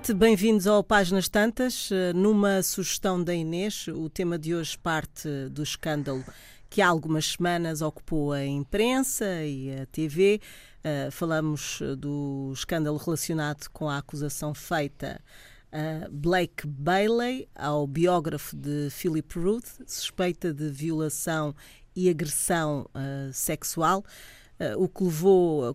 Noite, bem-vindos ao Páginas Tantas. Numa sugestão da Inês, o tema de hoje parte do escândalo que há algumas semanas ocupou a imprensa e a TV. Uh, falamos do escândalo relacionado com a acusação feita a Blake Bailey, ao biógrafo de Philip Ruth, suspeita de violação e agressão uh, sexual. O que levou, uh,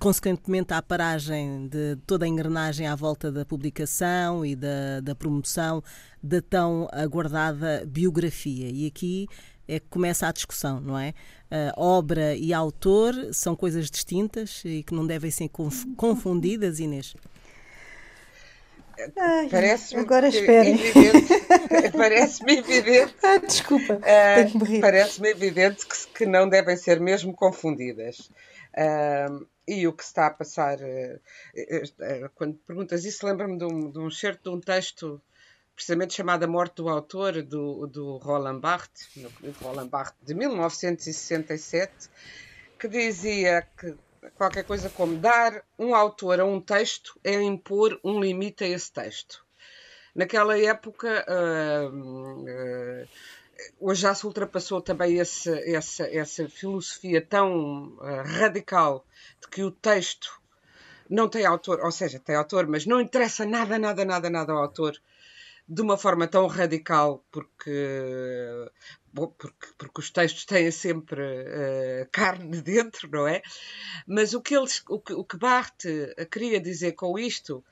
consequentemente, à paragem de toda a engrenagem à volta da publicação e da, da promoção da tão aguardada biografia. E aqui é que começa a discussão, não é? Uh, obra e autor são coisas distintas e que não devem ser conf confundidas, Inês. Parece-me agora esperem. Parece-me evidente. Ah, desculpa, uh. Parece-me evidente que, que, não devem ser mesmo confundidas. Uh, e o que está a passar, uh, quando perguntas isso, lembra-me de um, de um certo de um texto precisamente chamado A Morte do Autor, do, do Roland Barthes, Roland Barthes de 1967, que dizia que qualquer coisa como dar um autor a um texto é impor um limite a esse texto. Naquela época, uh, uh, hoje já se ultrapassou também esse, essa, essa filosofia tão uh, radical de que o texto não tem autor, ou seja, tem autor, mas não interessa nada, nada, nada, nada ao autor de uma forma tão radical, porque, porque, porque os textos têm sempre uh, carne dentro, não é? Mas o que, eles, o que, o que Barthes queria dizer com isto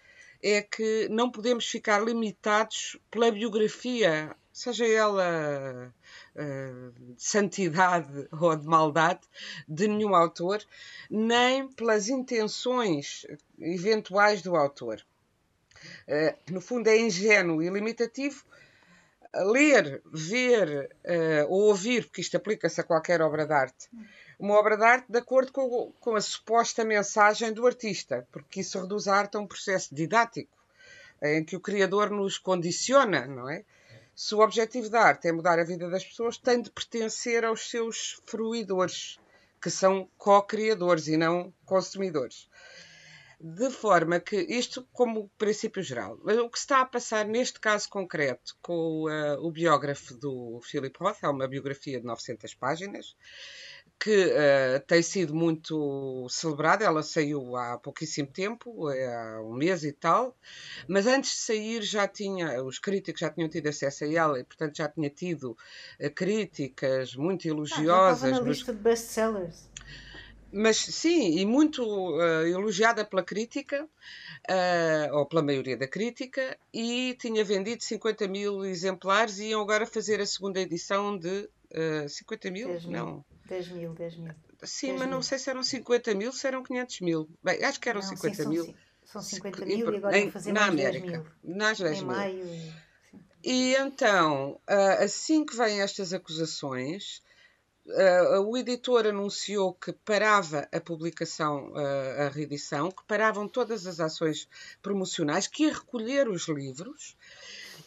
é que não podemos ficar limitados pela biografia, seja ela uh, de santidade ou de maldade, de nenhum autor, nem pelas intenções eventuais do autor. Uh, no fundo, é ingênuo e limitativo ler, ver uh, ou ouvir, porque isto aplica-se a qualquer obra de arte, uma obra de arte de acordo com, com, a suposta mensagem do artista, porque isso reduz a arte a um processo didático, em que o criador nos condiciona, não é? Se o objetivo da arte é mudar a vida das pessoas, tem de pertencer aos seus fruidores, que são co-criadores e não consumidores de forma que isto como princípio geral. Mas o que está a passar neste caso concreto com uh, o biógrafo do Philip Roth, é uma biografia de 900 páginas, que uh, tem sido muito celebrada, ela saiu há pouquíssimo tempo, é há um mês e tal, mas antes de sair já tinha, os críticos já tinham tido acesso a ela e portanto já tinha tido uh, críticas muito elogiosas. Ah, já estava na lista de best-sellers mas sim, e muito uh, elogiada pela crítica, uh, ou pela maioria da crítica, e tinha vendido 50 mil exemplares e iam agora fazer a segunda edição de uh, 50 mil? 10 mil? Não. 10 mil, 10 mil. Sim, 10 mas mil. não sei se eram 50 mil, se eram 500 mil. Bem, acho que eram não, 50 sim, mil. São 50 mil e agora vão fazer na América, 10 mil. Nas 10 em mil. maio. E... e então, assim que vêm estas acusações, Uh, o editor anunciou que parava a publicação, uh, a reedição, que paravam todas as ações promocionais, que ia recolher os livros,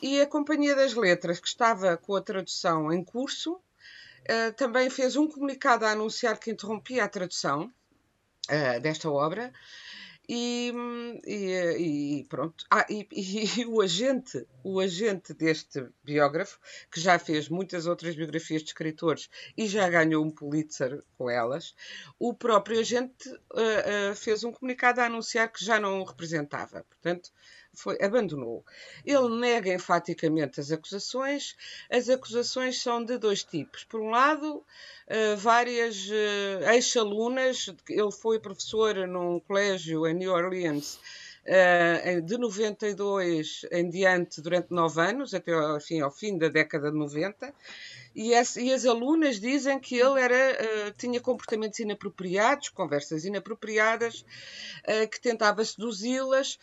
e a Companhia das Letras, que estava com a tradução em curso, uh, também fez um comunicado a anunciar que interrompia a tradução desta obra e, e, pronto. Ah, e, e, o agente, o agente deste biógrafo, que já fez muitas outras biografias de escritores e já ganhou um Pulitzer com elas, o próprio agente uh, uh, fez um comunicado a anunciar que já não o representava. Portanto, foi, abandonou. Ele nega enfaticamente as acusações. As acusações são de dois tipos. Por um lado, uh, várias uh, ex-alunas, ele foi professor num colégio em New Orleans. Uh, de 92 em diante, durante nove anos, até ao fim, ao fim da década de 90, e as, e as alunas dizem que ele era, uh, tinha comportamentos inapropriados, conversas inapropriadas, uh, que tentava seduzi-las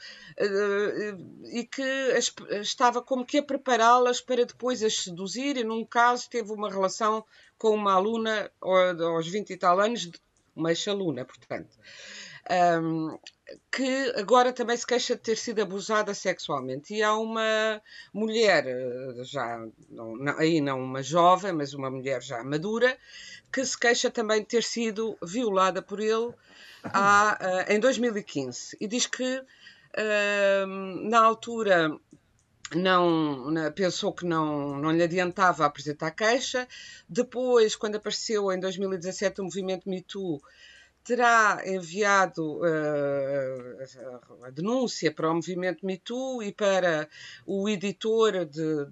e que as, estava como que a prepará-las para depois as seduzir. E num caso teve uma relação com uma aluna aos 20 e tal anos, uma ex-aluna, portanto. Um, que agora também se queixa de ter sido abusada sexualmente. E há uma mulher, já não, não, aí não uma jovem, mas uma mulher já madura, que se queixa também de ter sido violada por ele há, uh, em 2015. E diz que uh, na altura não pensou que não, não lhe adiantava apresentar queixa. Depois, quando apareceu em 2017 o movimento Me Too, terá enviado uh, a denúncia para o movimento Me Too e para o editor de,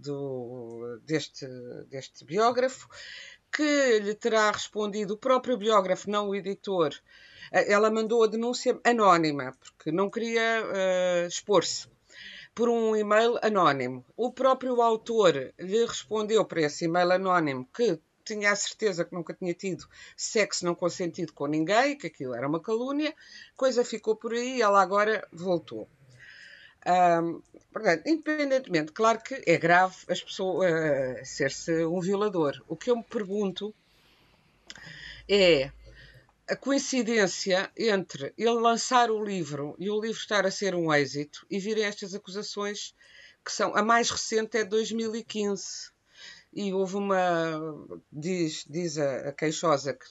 deste, deste biógrafo, que lhe terá respondido o próprio biógrafo, não o editor. Ela mandou a denúncia anónima, porque não queria uh, expor-se por um e-mail anónimo. O próprio autor lhe respondeu para esse e-mail anónimo que tinha a certeza que nunca tinha tido sexo não consentido com ninguém, que aquilo era uma calúnia, coisa ficou por aí e ela agora voltou. Um, portanto, independentemente, claro que é grave as pessoas uh, ser-se um violador. O que eu me pergunto é a coincidência entre ele lançar o livro e o livro estar a ser um êxito e virem estas acusações que são a mais recente é de 2015 e houve uma diz, diz a, a queixosa que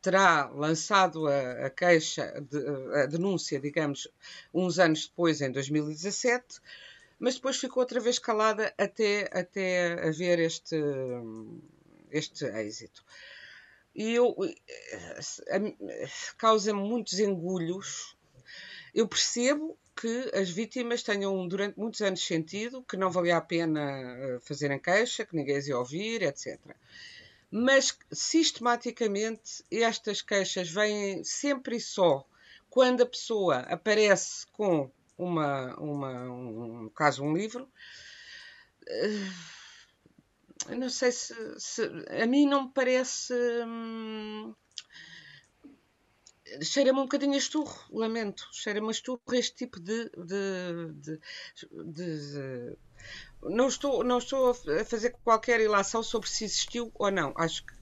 terá lançado a, a queixa de, a denúncia digamos uns anos depois em 2017 mas depois ficou outra vez calada até até haver este este êxito e eu eh, causa-me muitos engulhos. Eu percebo que as vítimas tenham durante muitos anos sentido que não valia a pena eh, fazerem queixa, que ninguém as ia ouvir, etc. Mas sistematicamente estas queixas vêm sempre e só quando a pessoa aparece com uma, uma um caso, um livro. Uh, eu não sei se, se, a mim não me parece hum, cheira-me um bocadinho a esturro, lamento, cheira-me a esturro este tipo de, de, de, de, não estou não estou a fazer qualquer ilação sobre se existiu ou não, acho que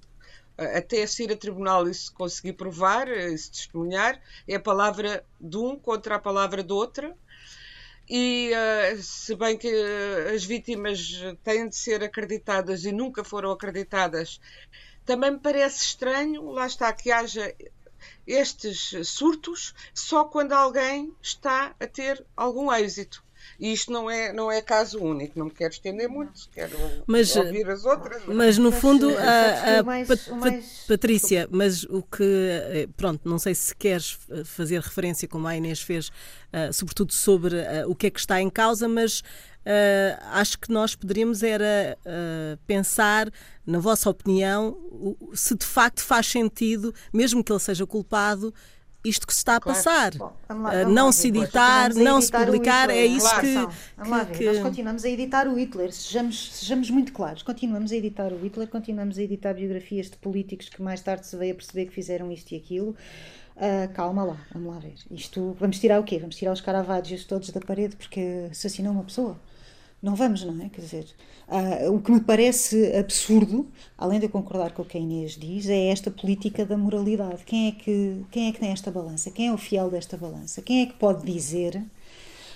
até se ir a tribunal e se conseguir provar, e se testemunhar, é a palavra de um contra a palavra de outra e uh, se bem que as vítimas têm de ser acreditadas e nunca foram acreditadas, também me parece estranho, lá está, que haja estes surtos só quando alguém está a ter algum êxito. E isto não é, não é caso único, não me quero estender muito, quero mas, ouvir as outras. Mas no fundo, a, a mais, mais... Patrícia, mas o que, eh, pronto, não sei se queres fazer referência, como a Inês fez, uh, sobretudo sobre uh, o que é que está em causa, mas Uh, acho que nós poderíamos era uh, pensar, na vossa opinião, se de facto faz sentido, mesmo que ele seja culpado, isto que se está a claro. passar. Bom, lá, vamos não se editar, não se publicar, é isso claro. que, vamos lá ver. Que... Nós continuamos a editar o Hitler, sejamos, sejamos muito claros, continuamos a editar o Hitler, continuamos a editar biografias de políticos que mais tarde se veio a perceber que fizeram isto e aquilo. Uh, calma lá, vamos lá ver. Isto, vamos tirar o quê? Vamos tirar os caravaggio todos da parede porque assassinou uma pessoa? Não vamos, não é? Quer dizer, uh, o que me parece absurdo, além de eu concordar com o que a Inês diz, é esta política da moralidade. Quem é que, quem é que tem esta balança? Quem é o fiel desta balança? Quem é que pode dizer,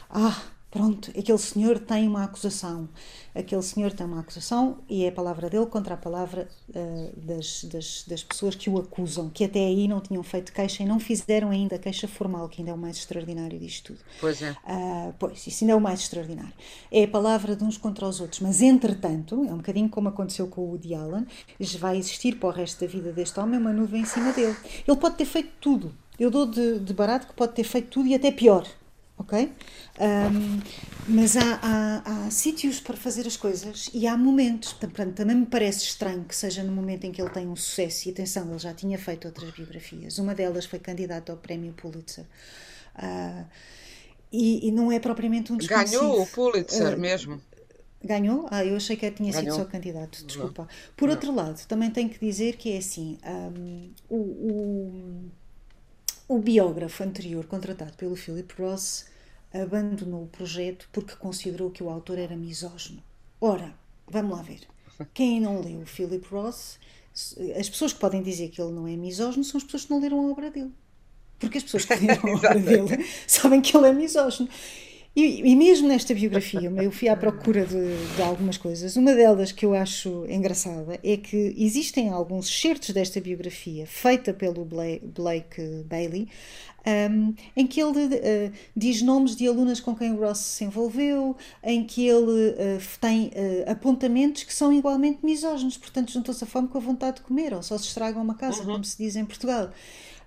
ah, Pronto, aquele senhor tem uma acusação. Aquele senhor tem uma acusação e é a palavra dele contra a palavra uh, das, das, das, pessoas que o acusam, que até aí não tinham feito queixa e não fizeram ainda queixa formal, que ainda é o mais extraordinário disto tudo. Pois é. Uh, pois, isso ainda é o mais extraordinário. É a palavra de uns contra os outros, mas entretanto, é um bocadinho como aconteceu com o Woody Allen, vai existir para o resto da vida deste homem uma nuvem em cima dele. Ele pode ter feito tudo. Eu dou de, de barato que pode ter feito tudo e até pior ok? Um, mas há, há, há, sítios para fazer as coisas e há momentos. Portanto, também me parece estranho que seja no momento em que ele tem um sucesso. E atenção, ele já tinha feito outras biografias. Uma delas foi candidato ao prémio Pulitzer. Uh, e, e, não é propriamente um desconhecido. Ganhou o Pulitzer uh, mesmo. Ganhou? Ah, eu achei que tinha Ganhou. sido só candidato, desculpa. Por não. outro lado, também tenho que dizer que é assim: um, o, o o biógrafo anterior, contratado pelo Philip Ross, abandonou o projeto porque considerou que o autor era misógino. Ora, vamos lá ver. Quem não leu o Philip Ross, as pessoas que podem dizer que ele não é misógino são as pessoas que não leram a obra dele. Porque as pessoas que leram a obra dele sabem que ele é misógino. E, e, mesmo nesta biografia, eu fui à procura de, de, algumas coisas. Uma delas que eu acho engraçada é que existem alguns certos desta biografia, feita pelo Blake, Blake Bailey, um, em que ele uh, diz nomes de alunas com quem o Ross se envolveu, em que ele uh, tem uh, apontamentos que são igualmente misóginos, portanto juntou-se a fome com a vontade de comer, ou só se estraga uma casa, uhum. como se diz em Portugal.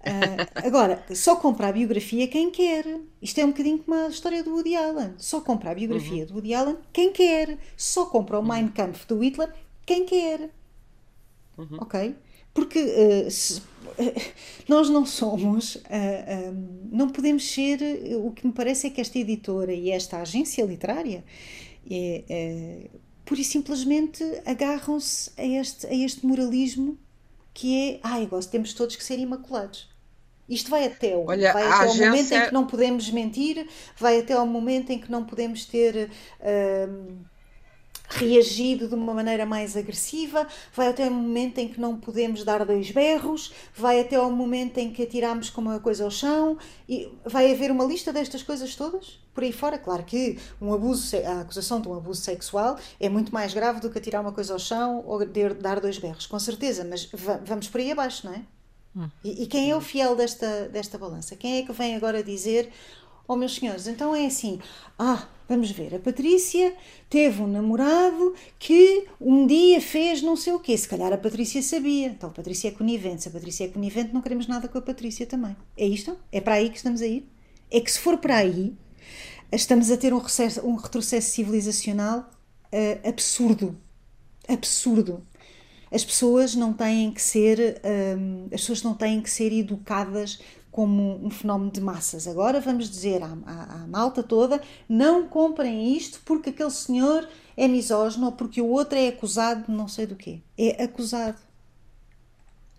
Uh, agora, só compra a biografia quem quer. Isto é um bocadinho como a história do Woody Allen. Só compra a biografia uhum. do Woody Allen quem quer. Só compra o uhum. Mein Kampf do Hitler quem quer. Uhum. Ok? Porque uh, se, uh, nós não somos, uh, não podemos ser. O que me parece é que esta editora e esta agência literária é, pura e simplesmente agarram-se a este, a este moralismo que é, ai, gosto, temos todos que ser imaculados. Isto vai até, o, Olha, vai até agência... o momento em que não podemos mentir, vai até ao momento em que não podemos ter uh, reagido de uma maneira mais agressiva, vai até o momento em que não podemos dar dois berros, vai até ao momento em que atiramos como uma coisa ao chão, e vai haver uma lista destas coisas todas por aí fora. Claro que um abuso, a acusação de um abuso sexual é muito mais grave do que atirar uma coisa ao chão ou dar dois berros, com certeza, mas vamos por aí abaixo, não é? E, e, quem é o fiel desta, desta balança? Quem é que vem agora dizer, oh meus senhores, então é assim, ah, vamos ver, a Patrícia teve um namorado que um dia fez não sei o quê, se calhar a Patrícia sabia, então a Patrícia é conivente, se a Patrícia é conivente não queremos nada com a Patrícia também. É isto? É para aí que estamos a ir? É que se for para aí, estamos a ter um, recesso, um retrocesso civilizacional uh, absurdo. Absurdo. As pessoas não têm que ser, um, as pessoas não têm que ser educadas como um fenómeno de massas. Agora vamos dizer à, à, à, malta toda: não comprem isto porque aquele senhor é misógino ou porque o outro é acusado de não sei do quê. É acusado.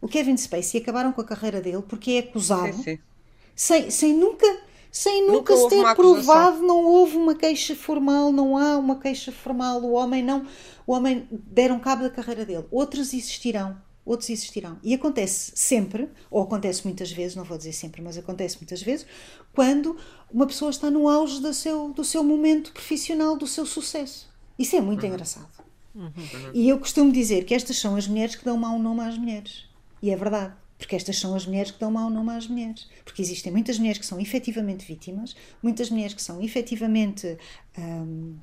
O Kevin Spacey acabaram com a carreira dele porque é acusado sim, sim. Sem, sem nunca sem nunca, nunca se ter provado, não houve uma queixa formal, não há uma queixa formal, o homem não, o homem deram cabo da carreira dele. Outros existirão, outros existirão. E acontece sempre, ou acontece muitas vezes, não vou dizer sempre, mas acontece muitas vezes, quando uma pessoa está no auge do seu, do seu momento profissional, do seu sucesso. Isso é muito uhum. engraçado. Uhum. E eu costumo dizer que estas são as mulheres que dão mau nome às mulheres. E é verdade. Porque estas são as mulheres que dão mau nome às mulheres. Porque existem muitas mulheres que são efetivamente vítimas, muitas mulheres que são efetivamente hum,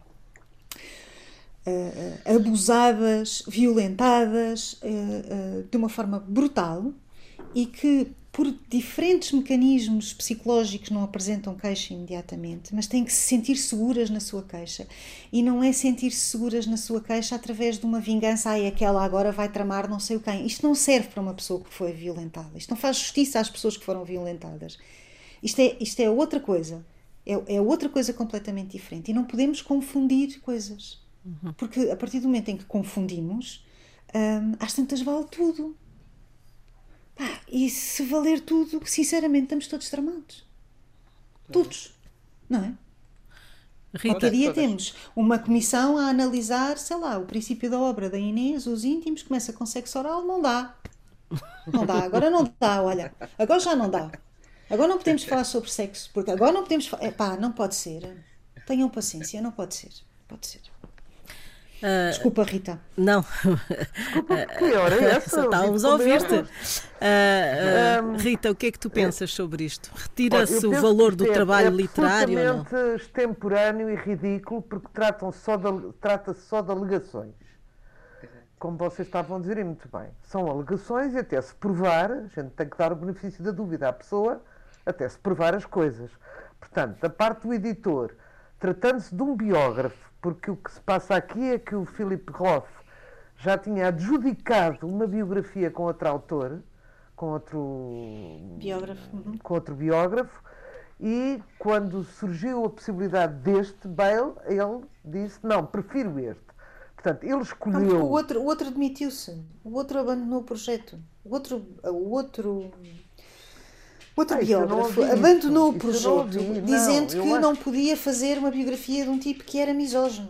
uh, abusadas, violentadas uh, de uma forma brutal e que por diferentes mecanismos psicológicos não apresentam queixa imediatamente, mas têm que se sentir seguras na sua queixa. E não é sentir-se seguras na sua queixa através de uma vingança, ai, aquela agora vai tramar não sei o quem. Isto não serve para uma pessoa que foi violentada. Isto não faz justiça às pessoas que foram violentadas. Isto é, isto é outra coisa. É, é outra coisa completamente diferente. E não podemos confundir coisas. Uhum. Porque a partir do momento em que confundimos, hum, às tantas vale tudo. Pá, e se valer tudo, sinceramente, estamos todos tramados. Todos. Não é? Qualquer dia temos uma comissão a analisar, sei lá, o princípio da obra da Inês, os íntimos, começa com sexo oral, não dá. Não dá, agora não dá, olha. Agora já não dá. Agora não podemos falar sobre sexo, porque agora não podemos falar. Pá, não pode ser. Tenham paciência, não pode ser. Pode ser. Uh, Desculpa, Rita. Não. Desculpa, que hora é essa? Estávamos a ouvir-te. Uh, uh, Rita, o que é que tu pensas sobre isto? Retira-se o valor do é, trabalho é literário? É absolutamente extemporâneo e ridículo porque tratam só de, trata-se só de alegações. Como vocês estavam a dizer muito bem. São alegações e até se provar, a gente tem que dar o benefício da dúvida à pessoa, até se provar as coisas. Portanto, da parte do editor, tratando-se de um biógrafo, porque o que se passa aqui é que o Philip Roth já tinha adjudicado uma biografia com outro autor, com outro biógrafo, uhum. com outro biógrafo, e quando surgiu a possibilidade deste Bale, ele disse não, prefiro este. Portanto, ele escolheu. Não, o outro, o outro demitiu-se, o outro abandonou o projeto, o outro, o outro Outro ah, biógrafo abandonou o projeto dizendo que acho... não podia fazer uma biografia de um tipo que era misógino.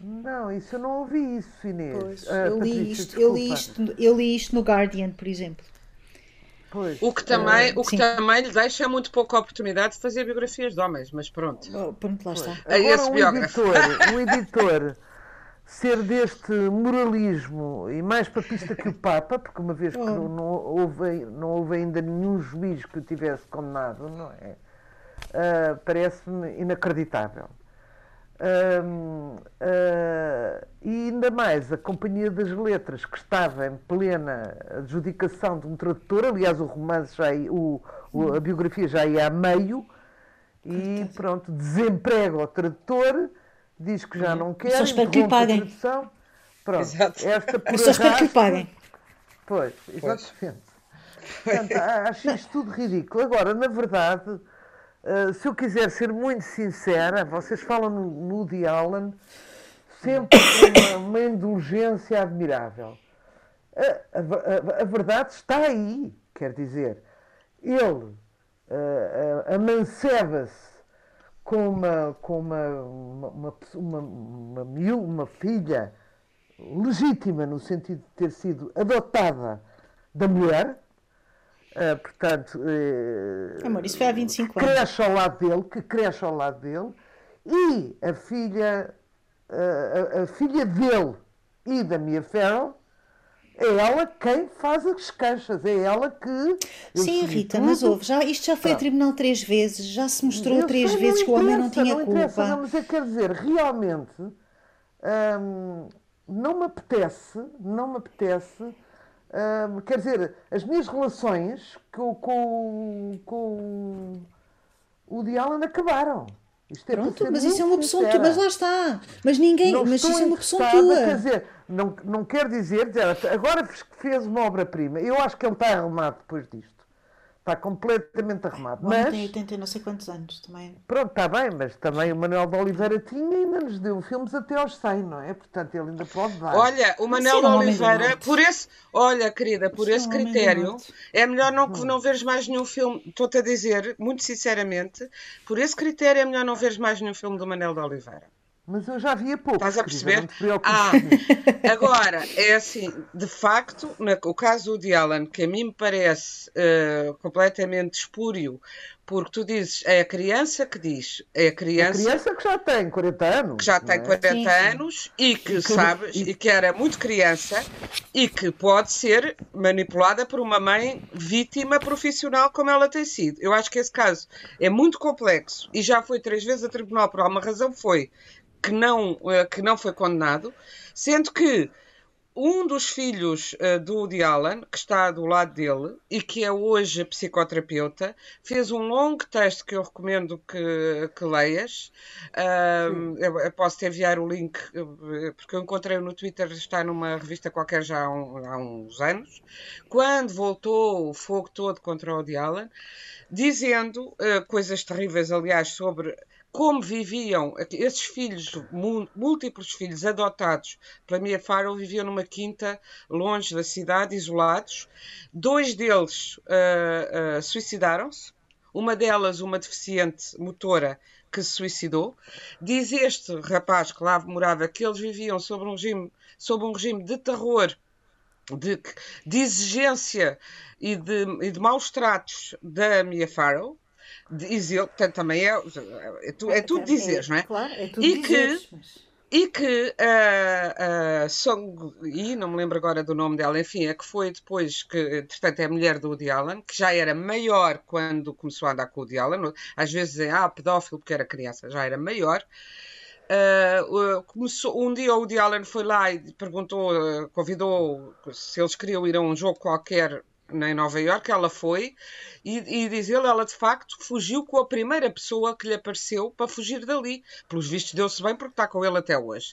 Não, isso eu não ouvi isso, Inês. Pois, ah, eu, li isto, eu, li isto, eu li isto no Guardian, por exemplo. Pois. O que também, uh, o que também lhe deixa muito pouca oportunidade de fazer biografias de homens, mas pronto. Oh, pronto, lá está. Agora, Esse um biógrafo. editor, um editor ser deste moralismo e mais papista que o Papa, porque uma vez que não, não, houve, não houve ainda nenhum juiz que o tivesse condenado, não é? Uh, Parece-me inacreditável. Uh, uh, e ainda mais a Companhia das Letras, que estava em plena adjudicação de um tradutor, aliás, o romance já ia, o, o, a biografia já ia a meio, e pronto, desemprega o tradutor, diz que já não quer, só espero que lhe paguem. Pronto, Exato. esta por só espero que lhe paguem. Pois, exatamente. Portanto, acho isto tudo ridículo. Agora, na verdade ah, se eu quiser ser muito sincera, vocês falam no, Woody Allen sempre com uma, uma indulgência admirável. A, a, a, verdade está aí, quer dizer, ele uh, amanceba-se com uma, com uma, uma, uma, uma, uma filha legítima, no sentido de ter sido adotada da mulher, Uh, portanto, uh, Amor, isso foi há 25 anos. Cresce ao lado dele, que cresce ao lado dele, e a filha, uh, a, a, filha dele e da Mia Farrow é ela quem faz as queixas, é ela que. Sim, Rita, tudo. mas houve, já, isto já foi a tribunal três vezes, já se mostrou eu três vezes que o homem não tinha não culpa. Não, mas é quer dizer, realmente hum, não me apetece, não me apetece quer dizer, as minhas relações com, com, com o Dialan acabaram. Isto é Pronto, mas isso é uma opção tua, mas lá está. Mas ninguém, não mas isso é uma opção tua. Quer dizer, não, não quer dizer, agora fez uma obra-prima. Eu acho que ele está arrumado depois disto. Está completamente arrumado. O mas tem 80 não sei quantos anos também. Pronto, está bem, mas também o Manuel de Oliveira tinha e ainda nos deu filmes até aos 100, não é? Portanto, ele ainda pode dar. Olha, o Manuel de Oliveira, por esse, olha, querida, por Sim, esse critério, é melhor não, hum. não veres mais nenhum filme. Estou-te a dizer, muito sinceramente, por esse critério é melhor não veres mais nenhum filme do Manuel de Oliveira. Mas eu já via pouco. Estás a perceber? Ah, agora, é assim, de facto, no, o caso do Alan, que a mim me parece uh, completamente espúrio, porque tu dizes, é a criança que diz, é a criança... A criança que já tem 40 anos. Que já tem é? 40 sim, anos e que, e que sabes, e... e que era muito criança e que pode ser manipulada por uma mãe vítima profissional como ela tem sido. Eu acho que esse caso é muito complexo e já foi três vezes a tribunal por alguma razão, foi que não, eh, que não foi condenado, sendo que um dos filhos uh, do Woody Allen, que está do lado dele e que é hoje psicoterapeuta, fez um longo texto que eu recomendo que, que leias. Uh, eu, eu, posso te enviar o link, eh, porque eu encontrei no Twitter, está numa revista qualquer já há, um, há uns anos, quando voltou o fogo todo contra o Woody Allen, dizendo uh, coisas terríveis, aliás, sobre como viviam esses filhos, múltiplos filhos adotados pela Mia Farrow, viviam numa quinta longe da cidade, isolados. Dois deles uh, uh, suicidaram-se. Uma delas, uma deficiente motora, que se suicidou. Diz este rapaz que lá morava que eles viviam sob um regime, sob um regime de terror de, de, exigência e de, e de maus tratos da Mia Farrow, Diz ele, portanto, também é, é, tu, é tudo dizeres, não é? Claro, é tudo e dizeres, que, mas... E que a uh, uh, Song Yi, não me lembro agora do nome dela, enfim, é que foi depois que, portanto, é a mulher do Woody Allen, que já era maior quando começou a andar com o Woody Allen, às vezes dizem, ah, pedófilo porque era criança, já era maior. Uh, começou, um dia o Woody Allen foi lá e perguntou, uh, convidou se eles queriam ir a um jogo qualquer em Nova Iorque, ela foi, e, e diz ele, ela de facto fugiu com a primeira pessoa que lhe apareceu para fugir dali. Pelos vistos deu-se bem porque está com ele até hoje.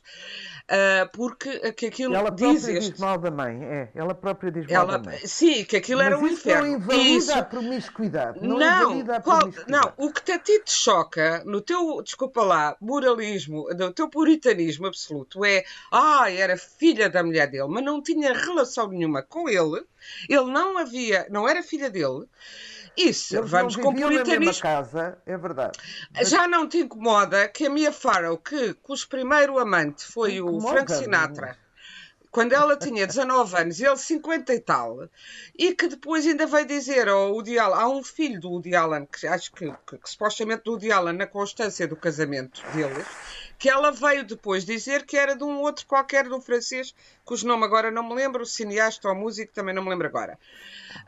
Uh, porque que aquilo ela diz própria diz mal da mãe, é, ela própria diz mal ela, da mãe. Sim, que aquilo Mas era um inferno. Não invalida isso... a promiscuidade. Não, não, a qual, promiscuidade. não, o que a ti te choca no teu, desculpa lá, moralismo, no teu puritanismo absoluto é, ah, era filha da mulher dele, mas não tinha relação nenhuma com ele ele não havia, não era filha dele. Isso, Eles vamos não com puritanismo. casa, é verdade. Mas... Já não te incomoda que a Mia Farrow, que cujo primeiro amante foi o Frank Sinatra, quando ela tinha 19 anos e ele 50 e tal, e que depois ainda veio dizer ao Woody Allen, há um filho do Woody Allen, que acho que, que, que supostamente do Woody Allen, na constância do casamento deles, que ela veio depois dizer que era de um outro qualquer, do francês, cujo nome agora não me lembro, cineasta ou músico, também não me lembro agora.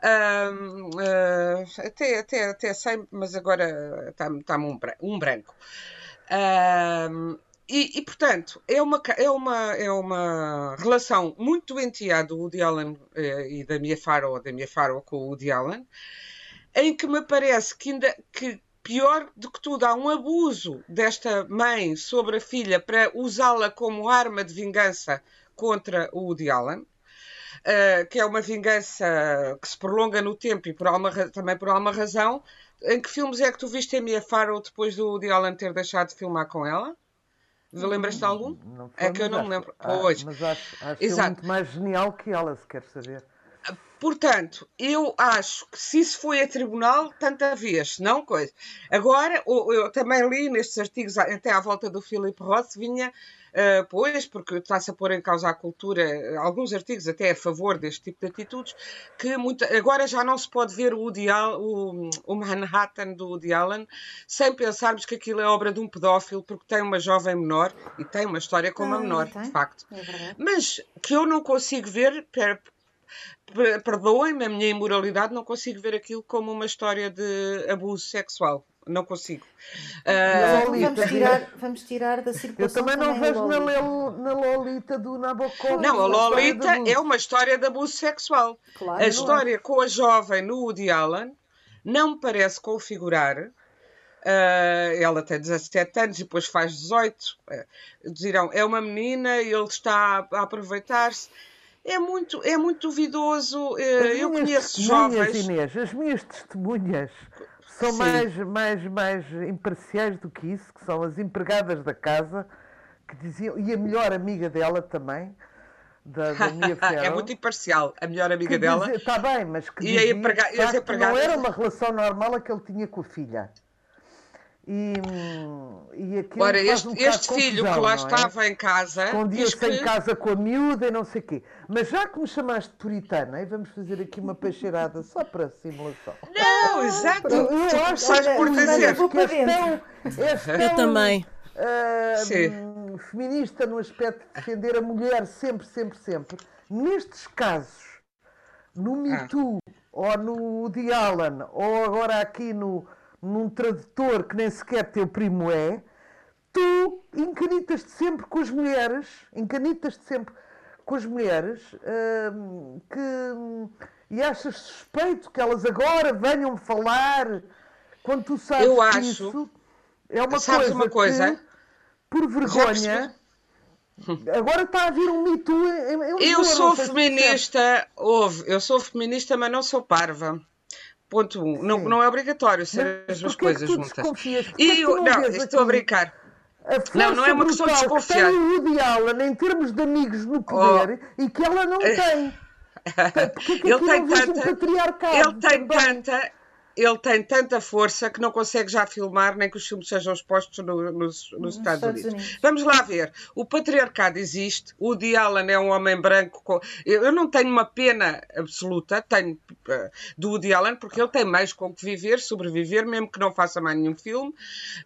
Uh, até, até, até sei, mas agora está-me tá um, branco. Uh, e, e, portanto, é uma, é, uma, é uma relação muito doentia do Woody Allen eh, e da Mia Farrow, da Mia Farrow com o Woody Allen, em que me parece que, ainda, que pior do que tudo, há um abuso desta mãe sobre a filha para usá-la como arma de vingança contra o Woody Allen. Uh, que é uma vingança que se prolonga no tempo e por alguma, também por alguma razão. Em que filmes é que tu viste a Mia Farrow depois do Woody Allen ter deixado de filmar com ela? Lembras-te de algum? Não é que eu não me lembro. Ah, pois. Mas acho, acho Exato. É muito mais genial que ela, se quer saber. Portanto, eu acho que se isso foi a tribunal, tanta vez, não coisa. Agora, eu também li nestes artigos, até à volta do Philip Roth, vinha, uh, pois, porque está-se a pôr em causa a cultura, alguns artigos até a favor deste tipo de atitudes, que muito, agora já não se pode ver o, o, o Manhattan do Woody Allen sem pensarmos que aquilo é obra de um pedófilo, porque tem uma jovem menor e tem uma história com uma menor, de facto. É Mas que eu não consigo ver perdoem-me a minha imoralidade, não consigo ver aquilo como uma história de abuso sexual. Não consigo. Uh, vamos, tirar, vamos tirar da circulação. Eu também não também vejo na, na Lolita do Nabokov. Não, a Lolita é uma história de abuso sexual. Claro, a história é. com a jovem no Woody Allen não me parece configurar. Uh, ela tem 17 anos e depois faz 18. Uh, dirão, é uma menina e ele está a aproveitar-se é muito, é muito duvidoso. Eh, eu conheço jovens. Inês, as minhas testemunhas são mais, mais, mais imparciais do que isso, que são as empregadas da casa, que diziam, e a melhor amiga dela também, da, da minha É muito imparcial, a melhor amiga dela. Está bem, mas que e dizia, emprega, que, não era uma relação normal a que ele tinha com a filha. E, e aquilo Ora, este, um este filho confusão, que lá é? estava em casa. Escondia-se que... em casa com a miúda e não sei o quê. Mas já que me chamaste puritana, e vamos fazer aqui uma peixeirada só para simulação. Não, exato. Eu, eu acho que por dizer. Eu, tão, tão, eu também. Uh, feminista no aspecto de defender a mulher sempre, sempre, sempre. Nestes casos, no Me ah. Too, ou no Woody Allen, ou agora aqui no num tradutor que nem sequer teu primo é, tu encanitas-te sempre com as mulheres, encanitas-te sempre com as mulheres hum, que, e achas suspeito que elas agora venham falar quando tu sabes Eu acho, isso é uma sabes coisa, uma coisa que, por vergonha Agora está a vir um mito. Eu, eu, sou feminista, ouve, eu sou feminista, mas não sou parva. Ponto 1. Um. Não, não é obrigatório ser as duas coisas juntas. E eu, não, estou a brincar. A não, não é uma questão de desconfiar. Que tem o Woody Allen em termos de amigos no poder oh. e que ela não é. tem. Porque ele tem tanta, ele tem tanta, ele tem tanta força que não consegue já filmar nem que os filmes sejam expostos no, nos, nos, Estados, Unidos. Unidos. Vamos lá ver. O patriarcado existe. O Woody Allen é um homem branco. Com... Eu não tenho uma pena absoluta tenho uh, do Woody Allen porque ele tem mais com que viver, sobreviver, mesmo que não faça mais nenhum filme.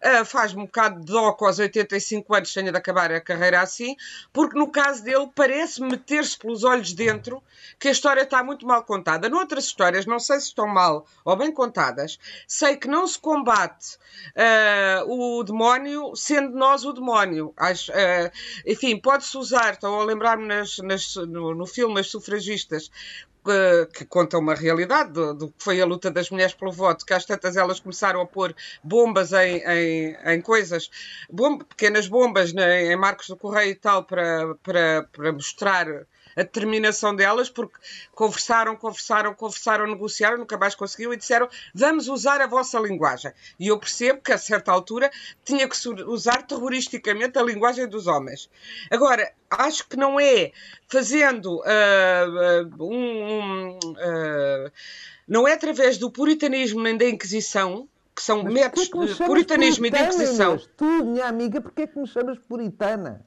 Uh, Faz-me um bocado de dó com aos 85 anos tenha de acabar a carreira assim, porque no caso dele parece meter-se pelos olhos dentro que a história está muito mal contada. Noutras histórias, não sei se estão mal ou bem contadas sei que não se combate uh, o demónio sendo nós o demónio. Acho, uh, enfim, pode-se usar, estou a lembrar-me no, no filme As Sufragistas, que conta uma realidade do, do, que foi a luta das mulheres pelo voto, que às tantas elas começaram a pôr bombas em, em, em coisas, pequenas bombas né, em marcos do correio e tal, para, para, para mostrar a determinação delas, porque conversaram, conversaram, conversaram, negociaram, nunca mais conseguiram e disseram vamos usar a vossa linguagem. E eu percebo que a certa altura tinha que usar terroristicamente a linguagem dos homens. Agora, acho que não é fazendo uh, uh, um. Uh, não é através do puritanismo nem da Inquisição que são Mas métodos de puritanismo e de Inquisição. Tu, minha amiga, porquê é que me chamas puritana?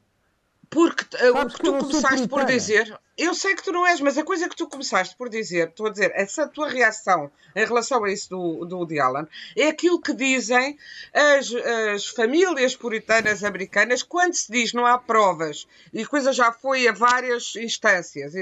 Porque uh, o que tu começaste por dizer, eu sei que tu não és, mas a coisa que tu começaste por dizer, estou a dizer, essa tua reação em relação a isso do, do Woody Allen, é aquilo que dizem as, as famílias puritanas americanas quando se diz não há provas, e a coisa já foi a várias instâncias,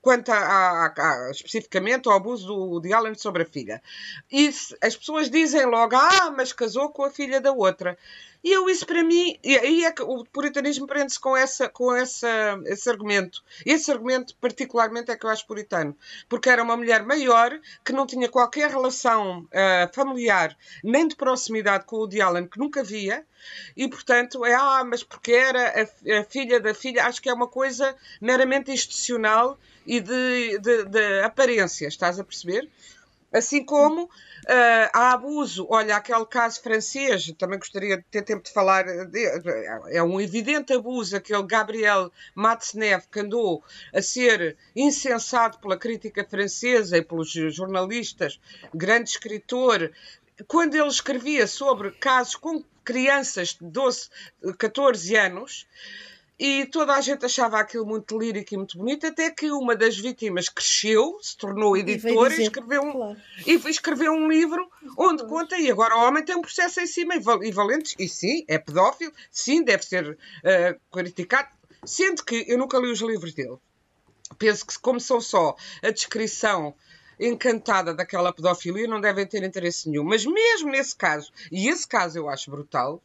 quanto a, a, a, especificamente ao abuso do Woody Allen sobre a filha. E as pessoas dizem logo, ah, mas casou com a filha da outra. E eu, isso para mim, e aí é que o puritanismo prende-se com, essa, com essa, esse argumento. Esse argumento, particularmente, é que eu acho puritano. Porque era uma mulher maior, que não tinha qualquer relação uh, familiar, nem de proximidade com o de que nunca via, e portanto é, ah, mas porque era a, a, filha da filha, acho que é uma coisa meramente institucional e de, de, de aparência, estás a perceber? Assim como uh, há abuso, olha, aquele caso francês, também gostaria de ter tempo de falar, de, é um evidente abuso, aquele Gabriel Matzneff que andou a ser incensado pela crítica francesa e pelos jornalistas, grande escritor, quando ele escrevia sobre casos com crianças de 12, 14 anos, e toda a gente achava aquilo muito lírico e muito bonito, até que uma das vítimas cresceu, se tornou editora e, e escreveu, um, claro. e escreveu um livro onde conta, e agora o homem tem um processo em cima e valentes, e sim, é pedófilo, sim, deve ser uh, criticado, sendo que eu nunca li os livros dele. Penso que, como são só a descrição encantada daquela pedofilia, não devem ter interesse nenhum. Mas mesmo nesse caso, e esse caso eu acho brutal,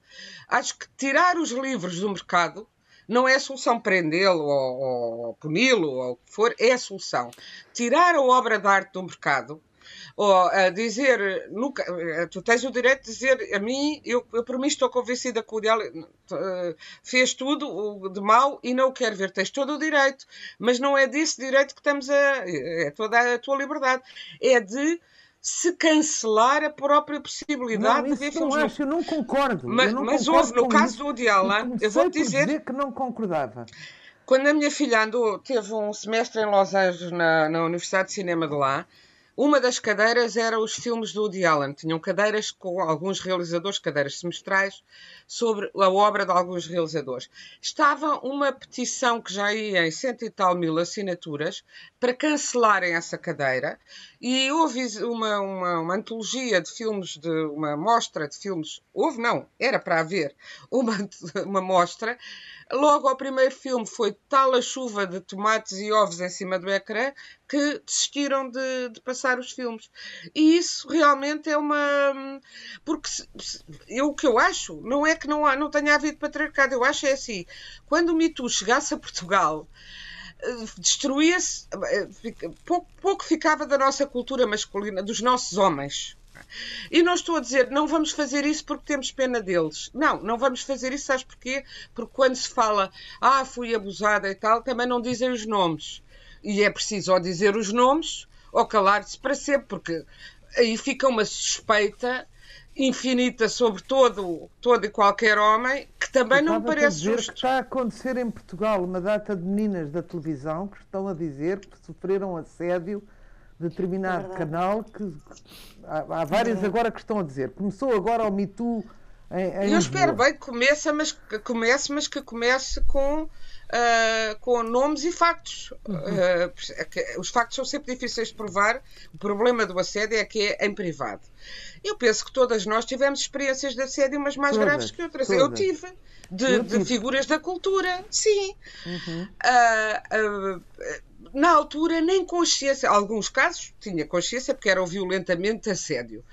acho que tirar os livros do mercado não é solução prendê-lo ou, ou puni-lo ou o que for, é solução. Tirar a obra de arte do mercado ou a dizer, nunca, tu tens o direito de dizer a mim, eu, eu por mim estou convencida que o ideal uh, fez tudo de mal e não o quero ver. Tens todo o direito, mas não é desse direito que estamos a. É toda a tua liberdade. É de se cancelar a própria possibilidade não, de ver filmes. Não acho, eu não concordo. Mas, não mas concordo houve, no caso do Woody Allen, eu vou dizer... dizer que não concordava. Quando a minha filha andou, teve um semestre em Los Angeles, na, na Universidade de Cinema de lá, uma das cadeiras era os filmes do Woody Allen. Tinham cadeiras com alguns realizadores, cadeiras semestrais, sobre a obra de alguns realizadores. Estava uma petição que já ia em cento e tal mil assinaturas para cancelarem essa cadeira e houve uma, uma, uma antologia de filmes, de uma mostra de filmes, houve não, era para haver uma, uma mostra Logo ao primeiro filme foi tal a chuva de tomates e ovos em cima do ecrã que desistiram de, de passar os filmes. E isso realmente é uma. Porque eu, o que eu acho não é que não, há, não tenha havido patriarcado, eu acho é assim: quando o Too chegasse a Portugal eh, destruía-se, eh, pouco, pouco ficava da nossa cultura masculina, dos nossos homens. E não estou a dizer, não vamos fazer isso porque temos pena deles. Não, não vamos fazer isso, sabes porquê? Porque quando se fala, ah, fui abusada e tal, também não dizem os nomes. E é preciso ou dizer os nomes ou calar-se para sempre, porque aí fica uma suspeita infinita sobre todo, todo e qualquer homem que também não me parece justo. Que está a acontecer em Portugal uma data de meninas da televisão que estão a dizer que sofreram assédio determinado é canal que há, há vários é agora que estão a dizer. Começou agora o Me Too em, em Eu espero bem que comece, mas que comece, mas que comece com, uh, com nomes e factos. Uhum. Uh, os factos são sempre difíceis de provar. O problema do assédio é que é em privado. Eu penso que todas nós tivemos experiências de assédio, mas mais todas, graves que outras. Todas. Eu tive. De, de, figuras da cultura, sim. Uhum. Uh, na altura nem consciência, alguns casos tinha consciência porque eram violentamente assédio.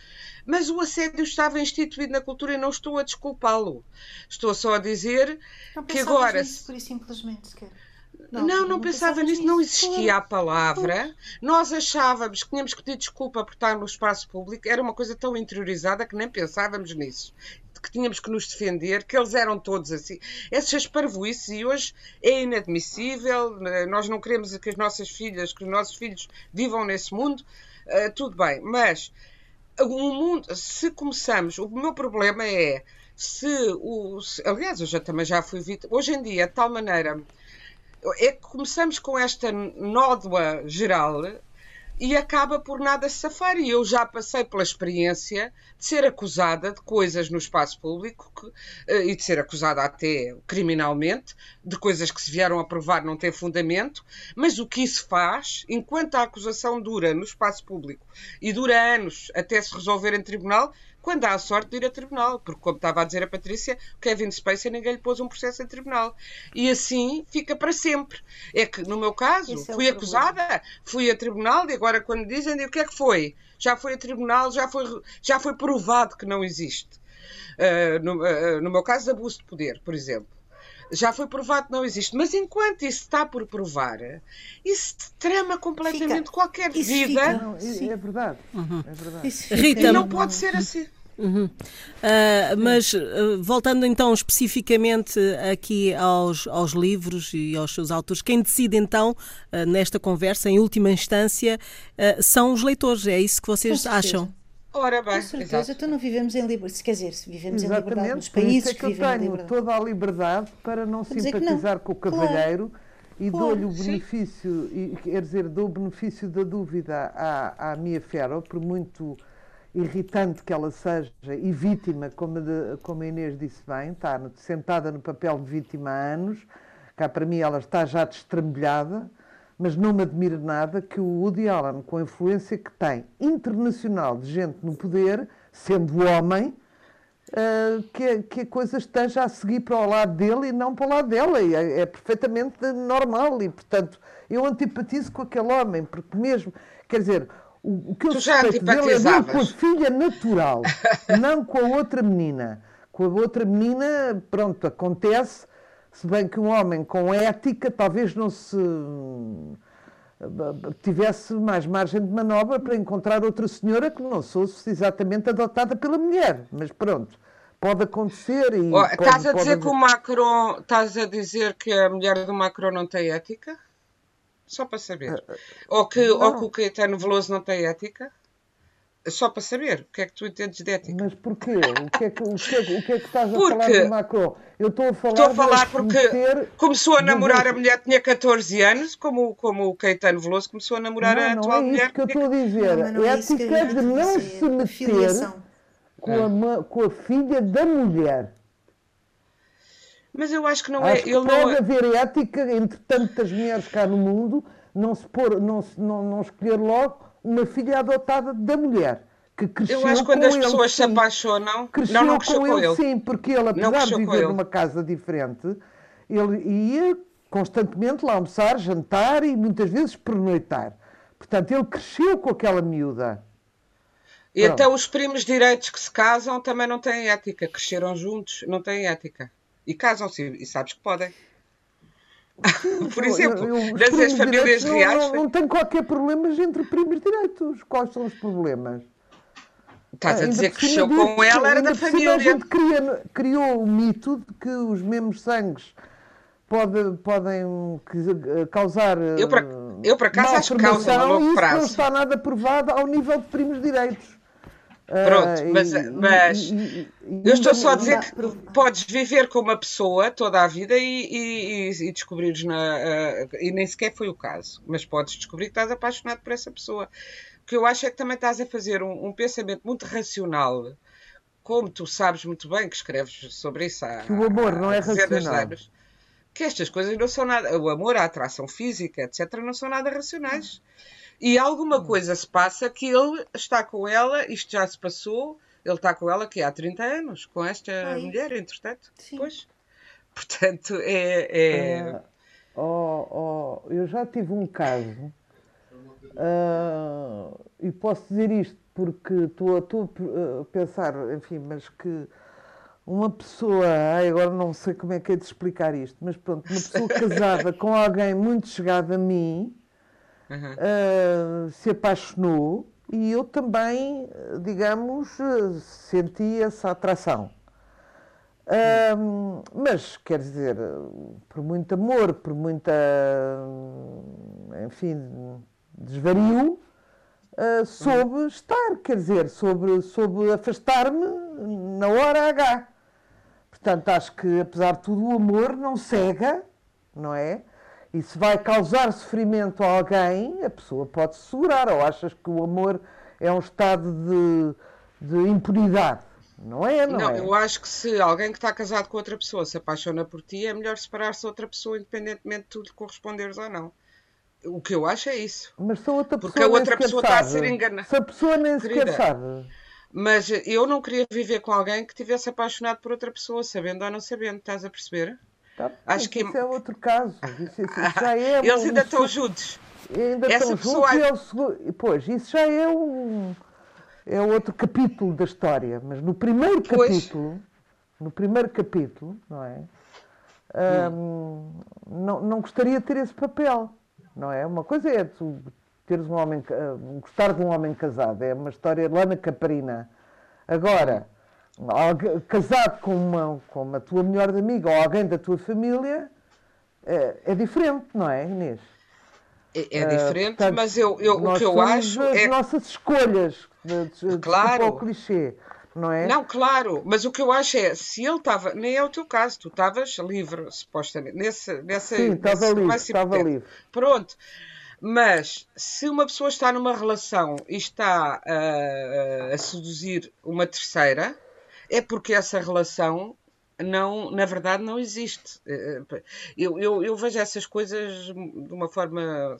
Mas o assédio estava instituído na cultura e não estou a desculpá-lo. Estou só a dizer não que agora. Nisso, por simplesmente sequer. Não, não, não, pensava nisso, não existia a palavra. Nós achávamos que tínhamos que pedir desculpa por estar no espaço público, era uma coisa tão interiorizada que nem pensávamos nisso que tínhamos que nos defender, que eles eram todos assim. Essas parvoices, e hoje é inadmissível, né, nós não queremos que as nossas filhas, que os nossos filhos vivam nesse mundo, uh, tudo bem, mas o mundo, se começamos, o meu problema é se o. Se, aliás, eu já, também já fui vítima. Hoje em dia, de tal maneira. É que começamos com esta nódoa geral e acaba por nada safar. E eu já passei pela experiência de ser acusada de coisas no espaço público que, uh, e de ser acusada até criminalmente de coisas que se vieram a provar não ter fundamento, mas o que isso faz, enquanto a acusação dura no espaço público e dura anos até se resolver em tribunal, quando há a sorte de ir a tribunal, porque, como estava a dizer a Patrícia, Kevin Spacey ninguém lhe pôs um processo em tribunal. E assim fica para sempre. É que, no meu caso, Esse é fui é acusada, fui a tribunal e agora, quando dizem, o que é que foi? Já foi a tribunal, já foi, já foi provado que não existe. Uh, no, uh, no meu caso, abuso de poder, por exemplo já foi provado que não existe. Mas enquanto isso está por provar, isso trama completamente fica, qualquer vida. Fica, não, é, é, verdade. Uhum. É verdade. Rita, e não pode ser assim. Uhum. Uh, mas uh, voltando então especificamente aqui aos, aos livros e aos seus autores, quem decide então uh, nesta conversa, em última instância, são os leitores, é isso que vocês acham? Ora bem, com certeza, exato. então não vivemos em liberdade, quer dizer, vivemos Exatamente, em liberdade nos países é que, que eu vivem tenho em liberdade. toda a liberdade para não Vou simpatizar com o cavalheiro claro. e claro. dou-lhe o benefício, e, quer dizer, dou o benefício da dúvida à, à Mia Ferro, por muito irritante que ela seja e vítima, como, de, como a Inês disse bem, está sentada no papel de vítima há anos, cá para mim ela está já destrambelhada, mas não me admira nada que o Woody Allen, com a influência que tem internacional de gente no poder, sendo homem, uh, que, que, a coisa esteja a seguir para o lado dele e não para o lado dela. E é, é perfeitamente normal e, portanto, eu antipatizo com aquele homem, porque mesmo, quer dizer, o, o que eu suspeito dele é dele com a filha natural, não com a outra menina. Com a outra menina, pronto, acontece se bem que um homem com ética talvez não se tivesse mais margem de manobra para encontrar outra senhora que não fosse exatamente adotada pela mulher. Mas pronto, pode acontecer e. Oh, pode, estás a dizer que o Macron. Estás a dizer que a mulher do Macron não tem ética? Só para saber. Uh, ou, que, ou que o Caetano Veloso não tem ética? Só para saber, o que é que tu entendes de ética? Mas porquê? O que é que, o que, é, o que, é que estás a porque, falar do Macron? Eu estou a falar, estou a falar porque começou a namorar a mulher que tinha 14 anos, como, como o Caetano Veloso começou a namorar não, a atual mulher. Não é isso que eu estou a dizer. Não, não é ética de não se meter com a, com a filha da mulher. Mas eu acho que não acho é. Que ele pode não é... haver ética entre tantas mulheres cá no mundo, não se pôr, não, não, não escolher logo uma filha adotada da mulher. Que cresceu Eu acho que quando as pessoas se apaixonam, cresceu não, não cresceu com, com ele, ele, sim, porque ele, apesar de viver numa casa diferente, ele ia constantemente lá almoçar, jantar e muitas vezes pernoitar. Portanto, ele cresceu com aquela miúda. E Pronto. até os primos direitos que se casam também não têm ética. Cresceram juntos, não têm ética. E casam-se, e sabes que podem. Por exemplo, eu, das famílias reais. Não, não, não tem qualquer problema entre primos direitos. Quais são os problemas? Estás a dizer que cresceu com ela, era da família. A gente cria, criou o mito de que os mesmos sangues pode, podem causar. Eu, para, eu, por acaso, acho que causam a longo prazo. Isso não está nada provado ao nível de primos direitos. Pronto, uh, mas, e, mas e, e, eu estou só a dizer que podes viver com uma pessoa toda a vida e, e, descobrires na. Uh, e nem sequer foi o caso, mas podes descobrir que estás apaixonado por essa pessoa. O que eu acho é que também estás a fazer um, um pensamento muito racional, como tu sabes muito bem que escreves sobre isso há. Que o amor não é racional. Anos, que estas coisas não são nada. O amor, a atração física, etc., não são nada racionais. E alguma hum. coisa se passa que ele está com ela, isto já se passou, ele está com ela que há 30 anos, com esta Ai. mulher, entretanto. Sim. Pois. Portanto, é. é... Uh, oh, oh, eu já tive um caso, uh, e posso dizer isto porque estou a pensar, enfim, mas que uma pessoa, ai, agora não sei como é que é de explicar isto, mas pronto, uma pessoa casada com alguém muito chegado a mim uhum. uh, se apaixonou e eu também, digamos, senti essa atração. Uh, mas, quer dizer, por muito amor, por muita, enfim, desvario, uh, soube estar, quer dizer, soube, soube afastar-me na hora H. Portanto, acho que, apesar de tudo, o amor não cega, não é? E se vai causar sofrimento a alguém, a pessoa pode se segurar. Ou achas que o amor é um estado de, de impunidade? Não é, não, não é? eu acho que se alguém que está casado com outra pessoa se apaixona por ti, é melhor separar-se de outra pessoa, independentemente de tu lhe corresponderes ou não. O que eu acho é isso. Mas se a outra Porque pessoa a outra pessoa está a ser enganada. Se a pessoa nem sequer sabe. Mas eu não queria viver com alguém que tivesse apaixonado por outra pessoa, sabendo ou não sabendo, estás a perceber? Tá, Acho que- Isso é outro caso. Isso, isso já é Eles um- ainda estão juntos. Ainda Essa estão pessoa- juntos é segundo. Pois, isso já é um. É outro capítulo da história. Mas no primeiro Pois. capítulo. No primeiro capítulo, não é? Hum, não, não gostaria de ter esse papel. Não é? Uma coisa é tu teres um homem. gostar de um homem casado. É uma história lá na Caparina. Agora, algu- casado com uma, com uma tua melhor amiga ou alguém da tua família. É, é diferente, não é, Inês? É, é Ah, diferente, portanto, mas eu, eu, o que eu acho as é. nossas escolhas. de- de- Claro. o clichê, não é? Não, claro, mas o que eu acho é, se ele estava, nem é o teu caso, tu estavas livre, supostamente, nesse, nessa, Sim, estava livre, estava livre. Pronto. Mas se uma pessoa está numa relação e está ah, a seduzir uma terceira, é porque essa relação não, na verdade, não existe. Eh, eh, Eu, eu, eu vejo essas coisas de uma forma.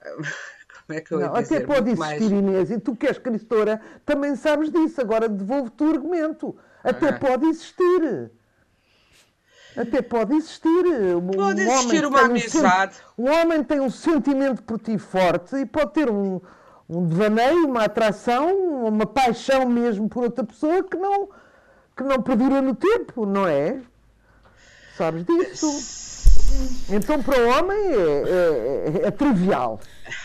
Como é que eu ia Não, dizer? até pode Muito mais- existir, Inês, e tu que és escritora também sabes disso. Agora devolvo-te o argumento. Até Ah. pode existir. Até pode existir. Um Pode homem existir uma tem um amizade. Um homem tem um sentimento por ti forte e pode ter um, um devaneio, uma atração, uma paixão mesmo por outra pessoa que não, que não perdura no tempo, não é? Sabes disso? Então, para o homem é, é- é trivial,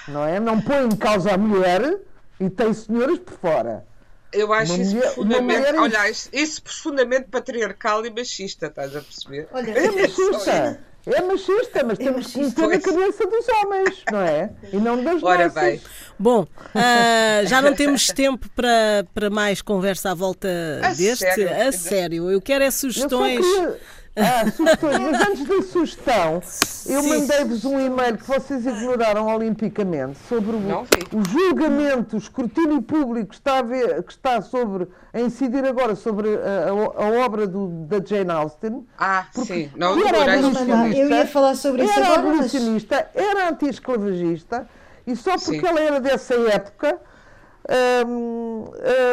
não é? Não põe em causa a mulher e tem senhoras por fora. Eu acho Uma isso mulher- profundamente. mulher- Olha, isso, isso profundamente patriarcal e machista, estás a perceber? Olha, É machista, é machista, mas temos que machista. meter na cabeça dos homens, não é? E não das Ora nossas. bem, Bom, ah, já não temos tempo para, para mais conversa à volta A deste. sério? A sério, eu quero é sugestões. Ah, sugestões. Mas antes da sugestão, eu mandei-vos um e-mail que vocês ignoraram olimpicamente sobre o, o julgamento, o escrutínio público que está a, ver, que está sobre, a incidir agora sobre a, a- a obra do, da Jane Austen. ah, sim, não era abolicionista, Eu ia falar sobre isso era agora, mas- abolicionista, era anti-esclavagista e só porque Sim. ela era dessa época hum,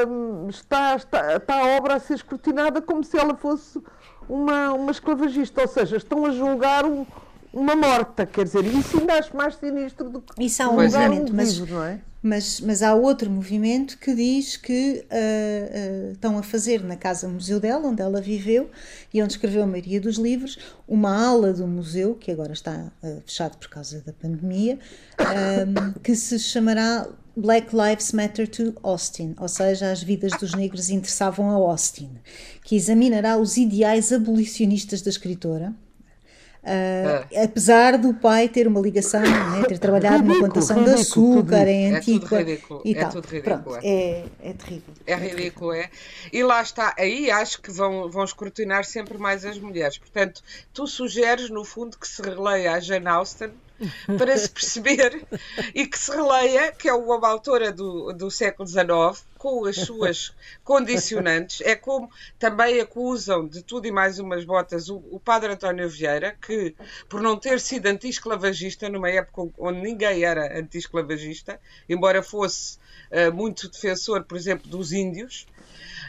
hum, está, está, está a obra a ser escrutinada como se ela fosse uma, uma esclavagista, ou seja, estão a julgar um- uma morta, quer dizer, isso ainda acho mais sinistro do que Isso há um movimento, um mas, não é? mas, mas há outro movimento que diz que ah, ah, estão a fazer na Casa Museu dela, onde ela viveu e onde escreveu a maioria dos livros, uma ala do museu, que agora está ah, fechado por causa da pandemia, que se chamará Black Lives Matter to Austin, ou seja, as vidas dos negros interessavam a Austin, que examinará os ideais abolicionistas da escritora. Ah, Apesar do pai ter uma ligação, né, ter trabalhado numa plantação de ridículo, açúcar em É tudo Antigua ridículo, e é tal. tudo ridículo, Pronto, é. é, é terrível. É ridículo, é. E lá está, aí acho que vão, vão escrutinar sempre mais as mulheres. Portanto, tu sugeres, no fundo, que se releia a Jane Austen para se perceber e que se releia, que é uma autora do, do século XIX, com as suas condicionantes. É como também acusam de tudo e mais umas botas o, o padre António Vieira, que, por não ter sido anti-esclavagista, numa época onde ninguém era anti-esclavagista, embora fosse eh, muito defensor, por exemplo, dos índios,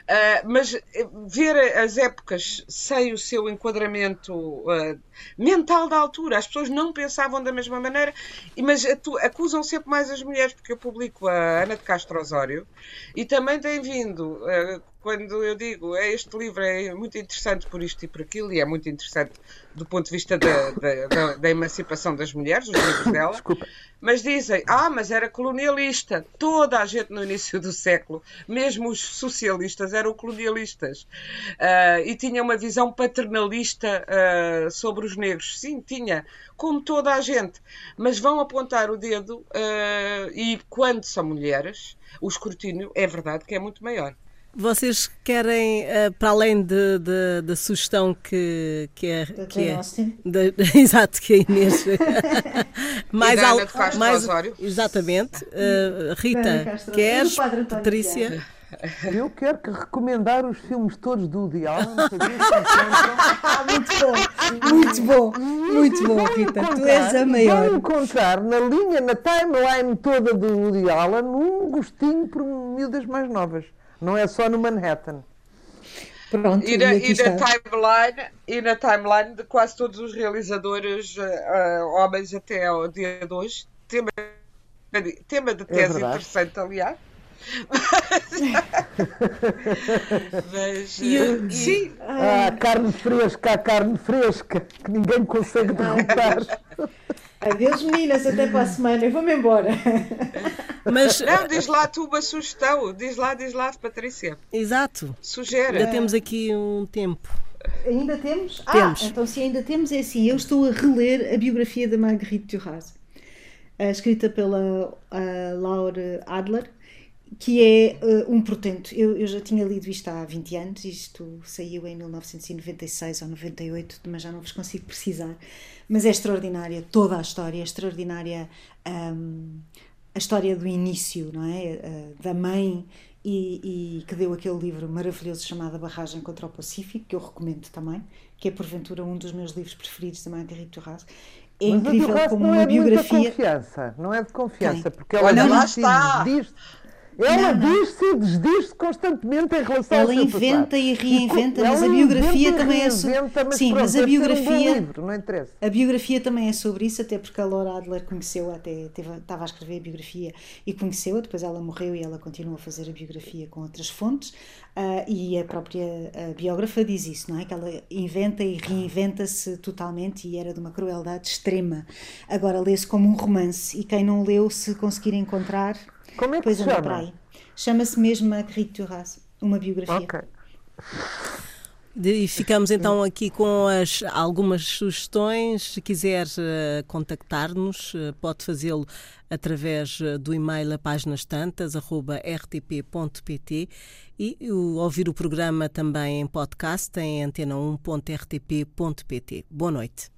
Uh, mas eh, ver as épocas sem o seu enquadramento uh, mental da altura, as pessoas não pensavam da mesma maneira, mas acusam sempre mais as mulheres, porque eu publico a Ana de Castro Osório e também tem vindo, uh, quando eu digo "É, este livro é muito interessante por isto e por aquilo, e é muito interessante do ponto de vista da, da- da- da emancipação das mulheres, os livros dela. Desculpa. Mas dizem, ah, mas era colonialista. Toda a gente no início do século, mesmo os socialistas, eram colonialistas. Ah, e tinha uma visão paternalista ah, sobre os negros. Sim, tinha, como toda a gente. Mas vão apontar o dedo ah, e quando são mulheres, o escrutínio é verdade que é muito maior. Vocês querem, uh, para além da sugestão que, que é. Que é de, exato, que é Inês. mais algo. Mais, exatamente. Uh, Rita, queres? Patrícia? Eu quero que recomendar os filmes todos do Woody Allen. muito bom, muito bom, muito bom, Rita. Tu és a maior. Vão encontrar na linha, na timeline toda do Woody Allen, um gostinho por miúdas mais novas. Não é só no Manhattan. Pronto, e, na, e, e na timeline, e na timeline de quase todos os realizadores uh, homens até ao dia de hoje. Tema, tema de é tese é interessante, aliás. Mas, e, sim. Ah, carne fresca, a carne fresca, que ninguém consegue derrotar. Adeus, meninas, até para a semana. Eu vou-me embora. Mas... Não, diz lá tu uma sugestão. Diz lá, diz lá, Patrícia. Exato. Sugere. Ainda temos aqui um tempo. Ainda temos? Ah, temos. Ah, então se ainda temos, é assim. Eu estou a reler a biografia da Marguerite Duras, eh, escrita pela uh, Laura Adler que é uh, um portento. Eu, eu, já tinha lido isto há 20 anos, isto saiu em 1996 ou 98, mas já não vos consigo precisar. Mas é extraordinária, toda a história, é extraordinária um, a história do início, não é? Uh, da mãe e, e, que deu aquele livro maravilhoso chamado A Barragem contra o Pacífico, que eu recomendo também, que é porventura um dos meus livros preferidos da Marguerite Duras. É Mas incrível como não uma é biografia. De confiança, não é de confiança, Quem? porque ela Olha, lá está. diz, ela diz-se e desdiz-se constantemente em relação ela ao inventa e reinventa, mas a biografia também é sobre Sim, mas a biografia um livro, não interessa. A biografia também é sobre isso, até porque a Laura Adler conheceu até teve, estava a escrever a biografia e conheceu-a, depois ela morreu e ela continua a fazer a biografia com outras fontes. Uh, e a própria a biógrafa diz isso, não é? Que ela inventa e reinventa-se totalmente e era de uma crueldade extrema. Agora lê-se como um romance e quem não leu, se conseguir encontrar, como é que se chama? Chama-se mesmo Marguerite Duras, uma biografia. Ok. E ficamos então aqui com as, algumas sugestões. Se quiser uh, contactar-nos, uh, pode fazê-lo através uh, do e-mail a páginas tantas, rtp.pt e ouvir o programa também em podcast em antena1.rtp.pt. Boa noite.